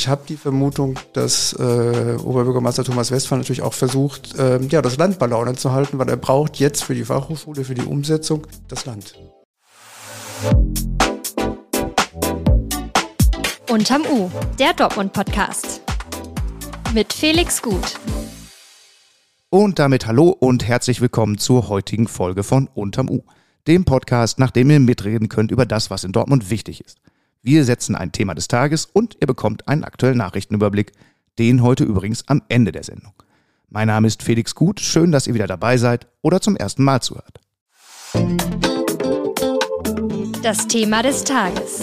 ich habe die Vermutung, dass äh, Oberbürgermeister Thomas Westphal natürlich auch versucht, äh, ja, das Land bei Laune zu halten, weil er braucht jetzt für die Fachhochschule, für die Umsetzung das Land. Unterm U, der Dortmund-Podcast. Mit Felix Gut. Und damit hallo und herzlich willkommen zur heutigen Folge von Unterm U, dem Podcast, nach dem ihr mitreden könnt über das, was in Dortmund wichtig ist. Wir setzen ein Thema des Tages und ihr bekommt einen aktuellen Nachrichtenüberblick, den heute übrigens am Ende der Sendung. Mein Name ist Felix Gut, schön, dass ihr wieder dabei seid oder zum ersten Mal zuhört. Das Thema des Tages.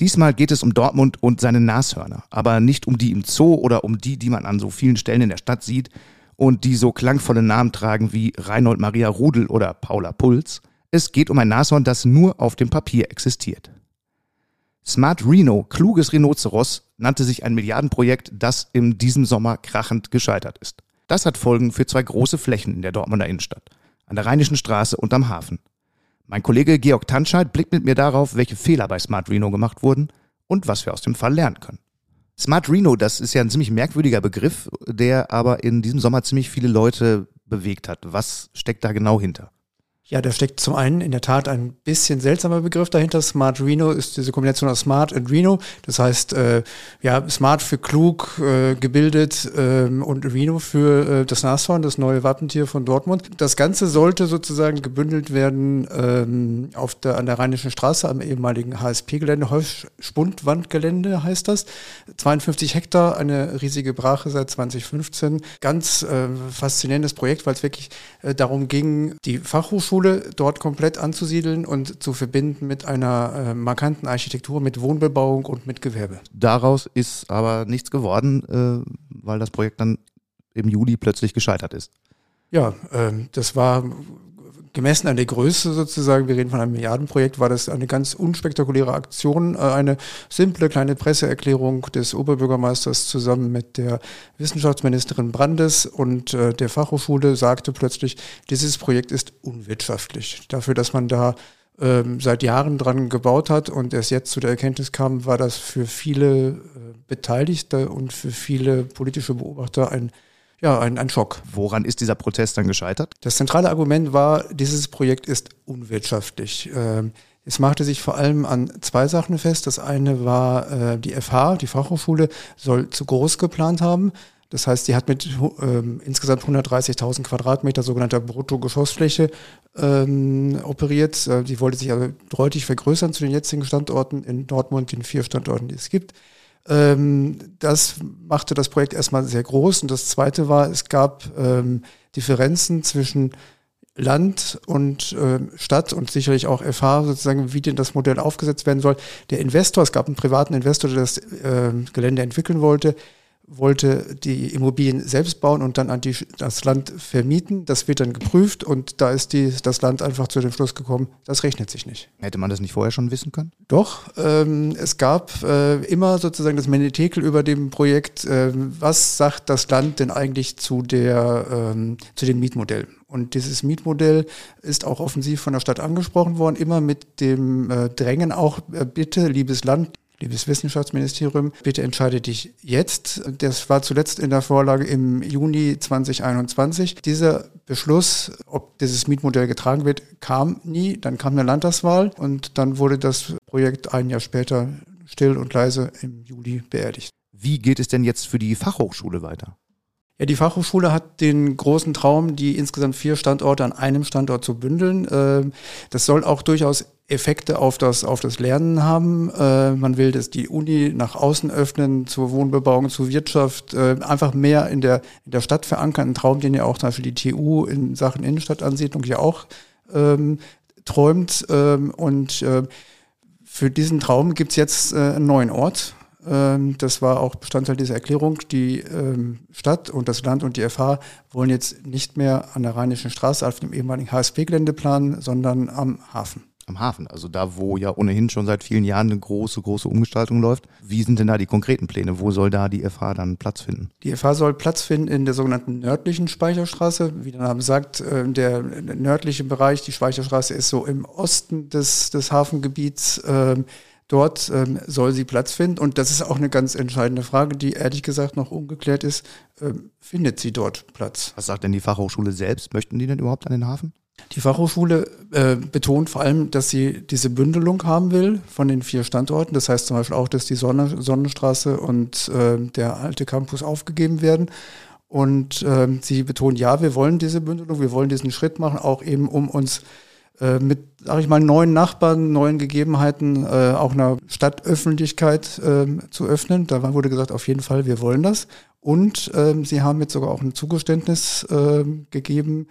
Diesmal geht es um Dortmund und seine Nashörner, aber nicht um die im Zoo oder um die, die man an so vielen Stellen in der Stadt sieht und die so klangvolle Namen tragen wie Reinhold Maria Rudel oder Paula Puls. Es geht um ein Nashorn, das nur auf dem Papier existiert. Smart Reno, kluges Rhinoceros, nannte sich ein Milliardenprojekt, das in diesem Sommer krachend gescheitert ist. Das hat Folgen für zwei große Flächen in der Dortmunder Innenstadt, an der Rheinischen Straße und am Hafen. Mein Kollege Georg Tanscheid blickt mit mir darauf, welche Fehler bei Smart Reno gemacht wurden und was wir aus dem Fall lernen können. Smart Reno, das ist ja ein ziemlich merkwürdiger Begriff, der aber in diesem Sommer ziemlich viele Leute bewegt hat. Was steckt da genau hinter? Ja, da steckt zum einen in der Tat ein bisschen seltsamer Begriff dahinter. Smart Reno ist diese Kombination aus Smart und Reno. Das heißt, äh, ja, Smart für klug, äh, gebildet ähm, und Reno für äh, das Nashorn, das neue Wappentier von Dortmund. Das Ganze sollte sozusagen gebündelt werden ähm, auf der, an der Rheinischen Straße am ehemaligen HSP-Gelände, Holzspundwandgelände heißt das. 52 Hektar, eine riesige Brache seit 2015. Ganz äh, faszinierendes Projekt, weil es wirklich äh, darum ging, die Fachhochschule Schule dort komplett anzusiedeln und zu verbinden mit einer äh, markanten Architektur, mit Wohnbebauung und mit Gewerbe. Daraus ist aber nichts geworden, äh, weil das Projekt dann im Juli plötzlich gescheitert ist. Ja, äh, das war gemessen an der Größe sozusagen, wir reden von einem Milliardenprojekt, war das eine ganz unspektakuläre Aktion, äh, eine simple kleine Presseerklärung des Oberbürgermeisters zusammen mit der Wissenschaftsministerin Brandes und äh, der Fachhochschule sagte plötzlich, dieses Projekt ist unwirtschaftlich. Dafür, dass man da ähm, seit Jahren dran gebaut hat und erst jetzt zu der Erkenntnis kam, war das für viele äh, Beteiligte und für viele politische Beobachter ein ja, ein, ein Schock. Woran ist dieser Prozess dann gescheitert? Das zentrale Argument war, dieses Projekt ist unwirtschaftlich. Ähm, es machte sich vor allem an zwei Sachen fest. Das eine war, äh, die FH, die Fachhochschule, soll zu groß geplant haben. Das heißt, die hat mit ähm, insgesamt 130.000 Quadratmeter sogenannter Bruttogeschossfläche ähm, operiert. Äh, die wollte sich also deutlich vergrößern zu den jetzigen Standorten in Dortmund, den vier Standorten, die es gibt. Ähm, das machte das Projekt erstmal sehr groß. Und das Zweite war, es gab ähm, Differenzen zwischen Land und äh, Stadt und sicherlich auch FH sozusagen, wie denn das Modell aufgesetzt werden soll. Der Investor, es gab einen privaten Investor, der das äh, Gelände entwickeln wollte, wollte die Immobilien selbst bauen und dann an die, das Land vermieten. Das wird dann geprüft und da ist die, das Land einfach zu dem Schluss gekommen, das rechnet sich nicht. Hätte man das nicht vorher schon wissen können? Doch, ähm, es gab äh, immer sozusagen das Menetekel über dem Projekt, äh, was sagt das Land denn eigentlich zu, der, ähm, zu dem Mietmodell? Und dieses Mietmodell ist auch offensiv von der Stadt angesprochen worden, immer mit dem äh, Drängen auch, äh, bitte, liebes Land, Liebes Wissenschaftsministerium, bitte entscheide dich jetzt. Das war zuletzt in der Vorlage im Juni 2021. Dieser Beschluss, ob dieses Mietmodell getragen wird, kam nie. Dann kam eine Landtagswahl und dann wurde das Projekt ein Jahr später still und leise im Juli beerdigt. Wie geht es denn jetzt für die Fachhochschule weiter? Ja, die Fachhochschule hat den großen Traum, die insgesamt vier Standorte an einem Standort zu bündeln. Ähm, das soll auch durchaus Effekte auf das, auf das Lernen haben. Äh, man will, dass die Uni nach außen öffnen, zur Wohnbebauung, zur Wirtschaft, äh, einfach mehr in der, in der Stadt verankern. Ein Traum, den ja auch zum Beispiel die TU in Sachen Innenstadtansiedlung ja auch ähm, träumt. Ähm, und äh, für diesen Traum gibt's jetzt äh, einen neuen Ort. Ähm, das war auch Bestandteil dieser Erklärung. Die ähm, Stadt und das Land und die FH wollen jetzt nicht mehr an der Rheinischen Straße auf dem ehemaligen HSP-Gelände planen, sondern am Hafen. Am Hafen, also da, wo ja ohnehin schon seit vielen Jahren eine große, große Umgestaltung läuft. Wie sind denn da die konkreten Pläne? Wo soll da die FH dann Platz finden? Die FH soll Platz finden in der sogenannten nördlichen Speicherstraße. Wie der Name sagt, äh, der nördliche Bereich, die Speicherstraße ist so im Osten des, des Hafengebiets. Ähm, Dort ähm, soll sie Platz finden. Und das ist auch eine ganz entscheidende Frage, die ehrlich gesagt noch ungeklärt ist. Ähm, findet sie dort Platz? Was sagt denn die Fachhochschule selbst? Möchten die denn überhaupt an den Hafen? Die Fachhochschule äh, betont vor allem, dass sie diese Bündelung haben will von den vier Standorten. Das heißt zum Beispiel auch, dass die Sonne, Sonnenstraße und äh, der alte Campus aufgegeben werden. Und äh, sie betont, ja, wir wollen diese Bündelung, wir wollen diesen Schritt machen, auch eben um uns äh, mit, sag ich mal, neuen Nachbarn, neuen Gegebenheiten, äh, auch einer Stadtöffentlichkeit äh, zu öffnen. Da wurde gesagt, auf jeden Fall, wir wollen das. Und ähm, sie haben jetzt sogar auch ein Zugeständnis äh, gegeben.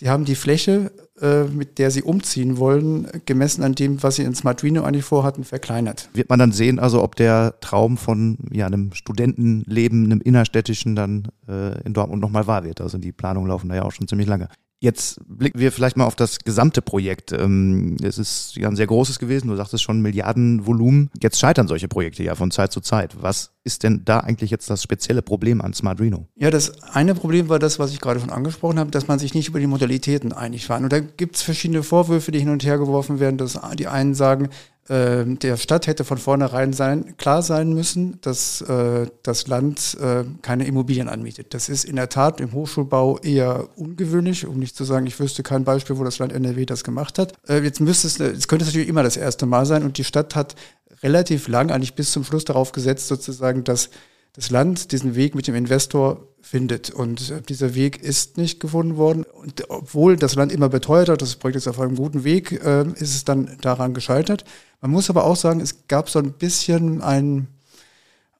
Sie haben die Fläche, äh, mit der sie umziehen wollen, gemessen an dem, was sie in Smartrino eigentlich vorhatten, verkleinert. Wird man dann sehen, also ob der Traum von ja, einem Studentenleben, einem innerstädtischen dann äh, in Dortmund nochmal wahr wird. Also die Planungen laufen da ja auch schon ziemlich lange. Jetzt blicken wir vielleicht mal auf das gesamte Projekt. Ähm, es ist ja ein sehr großes gewesen, du sagtest schon Milliardenvolumen. Jetzt scheitern solche Projekte ja von Zeit zu Zeit. Was ist denn da eigentlich jetzt das spezielle Problem an Smart Reno? Ja, das eine Problem war das, was ich gerade schon angesprochen habe, dass man sich nicht über die Modalitäten einig war. Und da gibt es verschiedene Vorwürfe, die hin und her geworfen werden. Dass die einen sagen, der Stadt hätte von vornherein sein, klar sein müssen, dass äh, das Land äh, keine Immobilien anmietet. Das ist in der Tat im Hochschulbau eher ungewöhnlich, um nicht zu sagen, ich wüsste kein Beispiel, wo das Land NRW das gemacht hat. Äh, jetzt müsste es, es könnte es natürlich immer das erste Mal sein und die Stadt hat relativ lang, eigentlich bis zum Schluss darauf gesetzt, sozusagen, dass das Land diesen Weg mit dem Investor findet. Und dieser Weg ist nicht gefunden worden. Und obwohl das Land immer beteuert hat, das Projekt ist auf einem guten Weg, äh, ist es dann daran gescheitert. Man muss aber auch sagen, es gab so ein bisschen ein,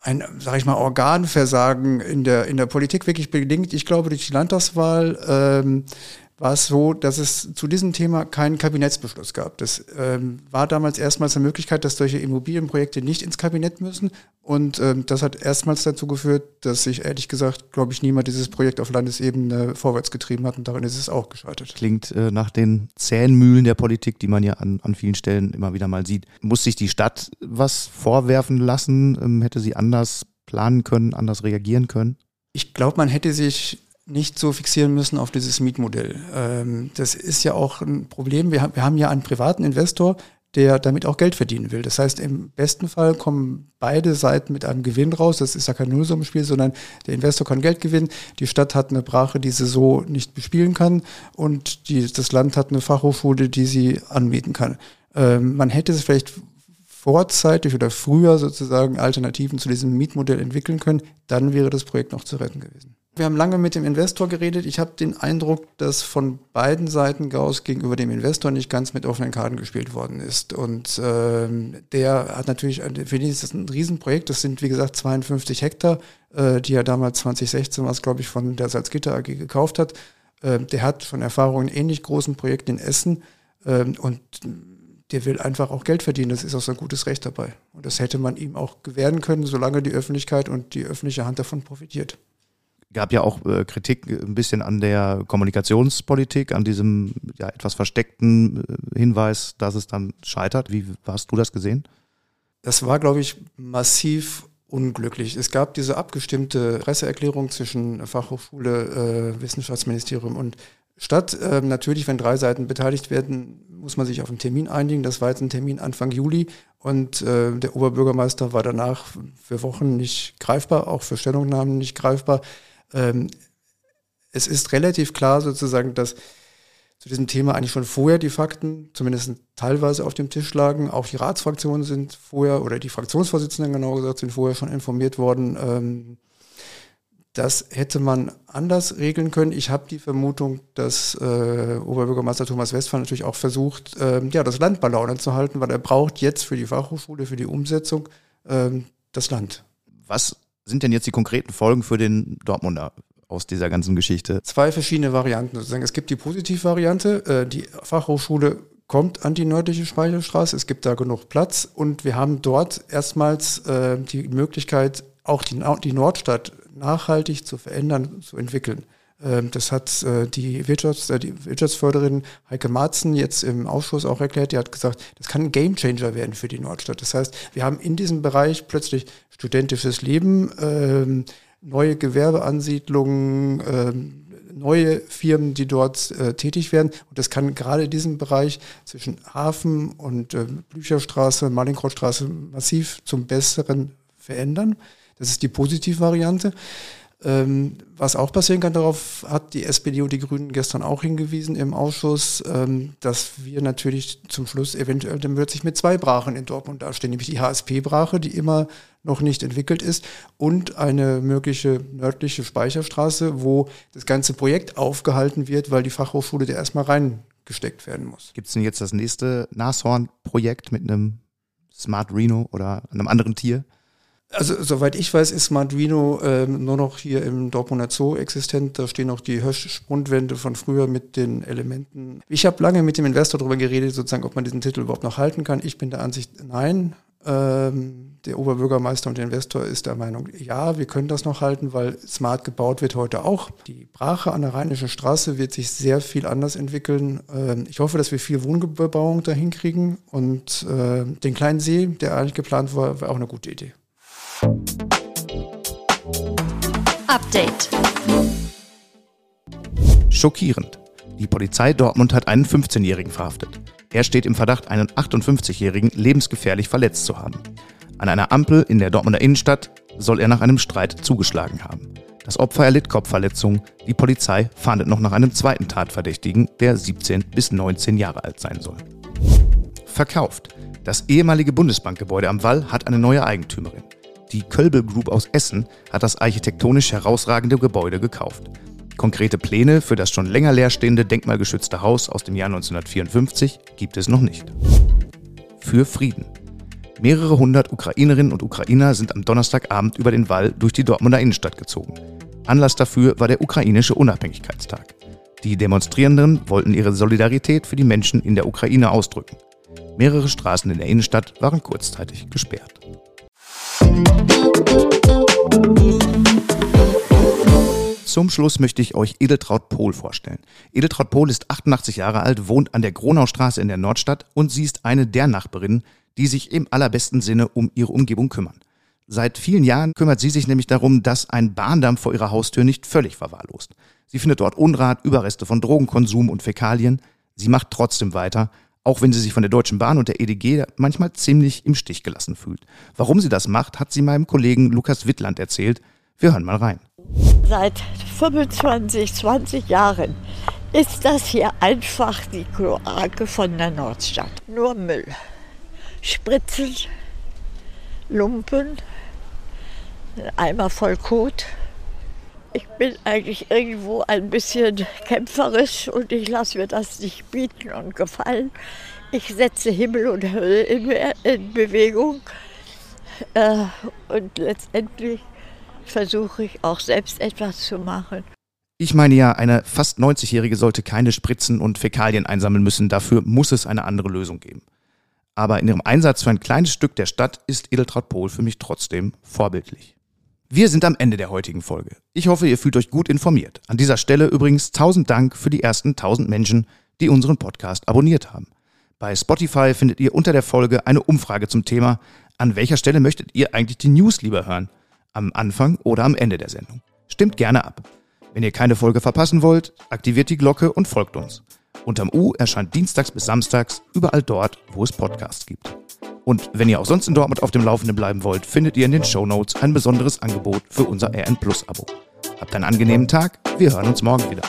ein, sag ich mal, Organversagen in der, in der Politik wirklich bedingt. Ich glaube, durch die Landtagswahl ähm, war es so, dass es zu diesem Thema keinen Kabinettsbeschluss gab. Das ähm, war damals erstmals eine Möglichkeit, dass solche Immobilienprojekte nicht ins Kabinett müssen. Und ähm, das hat erstmals dazu geführt, dass sich ehrlich gesagt, glaube ich, niemand dieses Projekt auf Landesebene vorwärts getrieben hat. Und darin ist es auch gescheitert. Klingt äh, nach den zähen Mühlen der Politik, die man ja an, an vielen Stellen immer wieder mal sieht. Muss sich die Stadt was vorwerfen lassen? Ähm, hätte sie anders planen können, anders reagieren können? Ich glaube, man hätte sich nicht so fixieren müssen auf dieses Mietmodell. Ähm, das ist ja auch ein Problem. Wir, haben, wir haben ja einen privaten Investor, der damit auch Geld verdienen will. Das heißt, im besten Fall kommen beide Seiten mit einem Gewinn raus. Das ist ja kein Nullsummenspiel, sondern der Investor kann Geld gewinnen. Die Stadt hat eine Brache, die sie so nicht bespielen kann. Und die, das Land hat eine Fachhochschule, die sie anmieten kann. Ähm, man hätte es vielleicht vorzeitig oder früher sozusagen Alternativen zu diesem Mietmodell entwickeln können. Dann wäre das Projekt noch zu retten gewesen. Wir haben lange mit dem Investor geredet. Ich habe den Eindruck, dass von beiden Seiten Gauss gegenüber dem Investor nicht ganz mit offenen Karten gespielt worden ist. Und ähm, der hat natürlich, für ihn ist das ein Riesenprojekt. Das sind, wie gesagt, 52 Hektar, äh, die er damals 2016 was, glaube ich, von der Salzgitter AG gekauft hat. Äh, der hat von Erfahrungen in ähnlich großen Projekten in Essen äh, und der will einfach auch Geld verdienen. Das ist auch sein gutes Recht dabei. Und das hätte man ihm auch gewähren können, solange die Öffentlichkeit und die öffentliche Hand davon profitiert gab ja auch äh, Kritik ein bisschen an der Kommunikationspolitik, an diesem ja, etwas versteckten äh, Hinweis, dass es dann scheitert. Wie hast du das gesehen? Das war, glaube ich, massiv unglücklich. Es gab diese abgestimmte Presseerklärung zwischen Fachhochschule, äh, Wissenschaftsministerium und Stadt. Ähm, natürlich, wenn drei Seiten beteiligt werden, muss man sich auf einen Termin einigen. Das war jetzt ein Termin Anfang Juli und äh, der Oberbürgermeister war danach für Wochen nicht greifbar, auch für Stellungnahmen nicht greifbar. Ähm, es ist relativ klar sozusagen, dass zu diesem Thema eigentlich schon vorher die Fakten zumindest teilweise auf dem Tisch lagen. Auch die Ratsfraktionen sind vorher, oder die Fraktionsvorsitzenden genau gesagt, sind vorher schon informiert worden. Ähm, das hätte man anders regeln können. Ich habe die Vermutung, dass äh, Oberbürgermeister Thomas Westphal natürlich auch versucht, ähm, ja, das Land bei Laune zu halten, weil er braucht jetzt für die Fachhochschule, für die Umsetzung ähm, das Land. Was sind denn jetzt die konkreten Folgen für den Dortmunder aus dieser ganzen Geschichte? Zwei verschiedene Varianten sozusagen. Es gibt die Positivvariante, äh, die Fachhochschule kommt an die nördliche Speicherstraße, es gibt da genug Platz und wir haben dort erstmals äh, die Möglichkeit, auch die Nordstadt nachhaltig zu verändern, zu entwickeln. Ähm, das hat äh, die, Wirtschafts-, äh, die Wirtschaftsförderin Heike Marzen jetzt im Ausschuss auch erklärt. Die hat gesagt, das kann ein Gamechanger werden für die Nordstadt. Das heißt, wir haben in diesem Bereich plötzlich studentisches Leben, ähm, neue Gewerbeansiedlungen, ähm, neue Firmen, die dort äh, tätig werden. Und das kann gerade diesen Bereich zwischen Hafen und Blücherstraße, Malinkrotzstraße massiv zum Besseren verändern. Das ist die Positivvariante. Ähm, was auch passieren kann, darauf hat die SPD und die Grünen gestern auch hingewiesen im Ausschuss, ähm, dass wir natürlich zum Schluss eventuell dann plötzlich mit zwei Brachen in Dortmund dastehen, nämlich die HSP-Brache, die immer noch nicht entwickelt ist, und eine mögliche nördliche Speicherstraße, wo das ganze Projekt aufgehalten wird, weil die Fachhochschule da erstmal reingesteckt werden muss. Gibt es denn jetzt das nächste Nashorn-Projekt mit einem Smart Reno oder einem anderen Tier? Also soweit ich weiß, ist Marduino ähm, nur noch hier im Dortmunder Zoo existent. Da stehen noch die Hösch-Sprundwände von früher mit den Elementen. Ich habe lange mit dem Investor darüber geredet, sozusagen, ob man diesen Titel überhaupt noch halten kann. Ich bin der Ansicht, nein. Ähm, der Oberbürgermeister und der Investor ist der Meinung, ja, wir können das noch halten, weil smart gebaut wird heute auch. Die Brache an der Rheinischen Straße wird sich sehr viel anders entwickeln. Ähm, ich hoffe, dass wir viel Wohnbebauung dahin kriegen und äh, den kleinen See, der eigentlich geplant war, war auch eine gute Idee. Update. Schockierend. Die Polizei Dortmund hat einen 15-Jährigen verhaftet. Er steht im Verdacht, einen 58-Jährigen lebensgefährlich verletzt zu haben. An einer Ampel in der Dortmunder Innenstadt soll er nach einem Streit zugeschlagen haben. Das Opfer erlitt Kopfverletzungen. Die Polizei fahndet noch nach einem zweiten Tatverdächtigen, der 17 bis 19 Jahre alt sein soll. Verkauft. Das ehemalige Bundesbankgebäude am Wall hat eine neue Eigentümerin. Die Kölbel Group aus Essen hat das architektonisch herausragende Gebäude gekauft. Konkrete Pläne für das schon länger leerstehende denkmalgeschützte Haus aus dem Jahr 1954 gibt es noch nicht. Für Frieden. Mehrere hundert Ukrainerinnen und Ukrainer sind am Donnerstagabend über den Wall durch die Dortmunder Innenstadt gezogen. Anlass dafür war der ukrainische Unabhängigkeitstag. Die Demonstrierenden wollten ihre Solidarität für die Menschen in der Ukraine ausdrücken. Mehrere Straßen in der Innenstadt waren kurzzeitig gesperrt. Zum Schluss möchte ich euch Edeltraut Pohl vorstellen. Edeltraut Pohl ist 88 Jahre alt, wohnt an der Gronaustraße in der Nordstadt und sie ist eine der Nachbarinnen, die sich im allerbesten Sinne um ihre Umgebung kümmern. Seit vielen Jahren kümmert sie sich nämlich darum, dass ein Bahndamm vor ihrer Haustür nicht völlig verwahrlost. Sie findet dort Unrat, Überreste von Drogenkonsum und Fäkalien. Sie macht trotzdem weiter, auch wenn sie sich von der Deutschen Bahn und der EDG manchmal ziemlich im Stich gelassen fühlt. Warum sie das macht, hat sie meinem Kollegen Lukas Wittland erzählt. Wir hören mal rein. Seit 25, 20 Jahren ist das hier einfach die Kloake von der Nordstadt. Nur Müll. Spritzen, Lumpen, Eimer voll Kot. Ich bin eigentlich irgendwo ein bisschen kämpferisch und ich lasse mir das nicht bieten und gefallen. Ich setze Himmel und Hölle in, in Bewegung äh, und letztendlich versuche ich auch selbst etwas zu machen. Ich meine ja, eine fast 90-Jährige sollte keine Spritzen und Fäkalien einsammeln müssen. Dafür muss es eine andere Lösung geben. Aber in ihrem Einsatz für ein kleines Stück der Stadt ist Edeltraut Pohl für mich trotzdem vorbildlich. Wir sind am Ende der heutigen Folge. Ich hoffe, ihr fühlt euch gut informiert. An dieser Stelle übrigens tausend Dank für die ersten tausend Menschen, die unseren Podcast abonniert haben. Bei Spotify findet ihr unter der Folge eine Umfrage zum Thema, an welcher Stelle möchtet ihr eigentlich die News lieber hören? am Anfang oder am Ende der Sendung. Stimmt gerne ab. Wenn ihr keine Folge verpassen wollt, aktiviert die Glocke und folgt uns. Unterm U erscheint dienstags bis samstags überall dort, wo es Podcasts gibt. Und wenn ihr auch sonst in Dortmund auf dem Laufenden bleiben wollt, findet ihr in den Show Notes ein besonderes Angebot für unser RN Plus Abo. Habt einen angenehmen Tag, wir hören uns morgen wieder.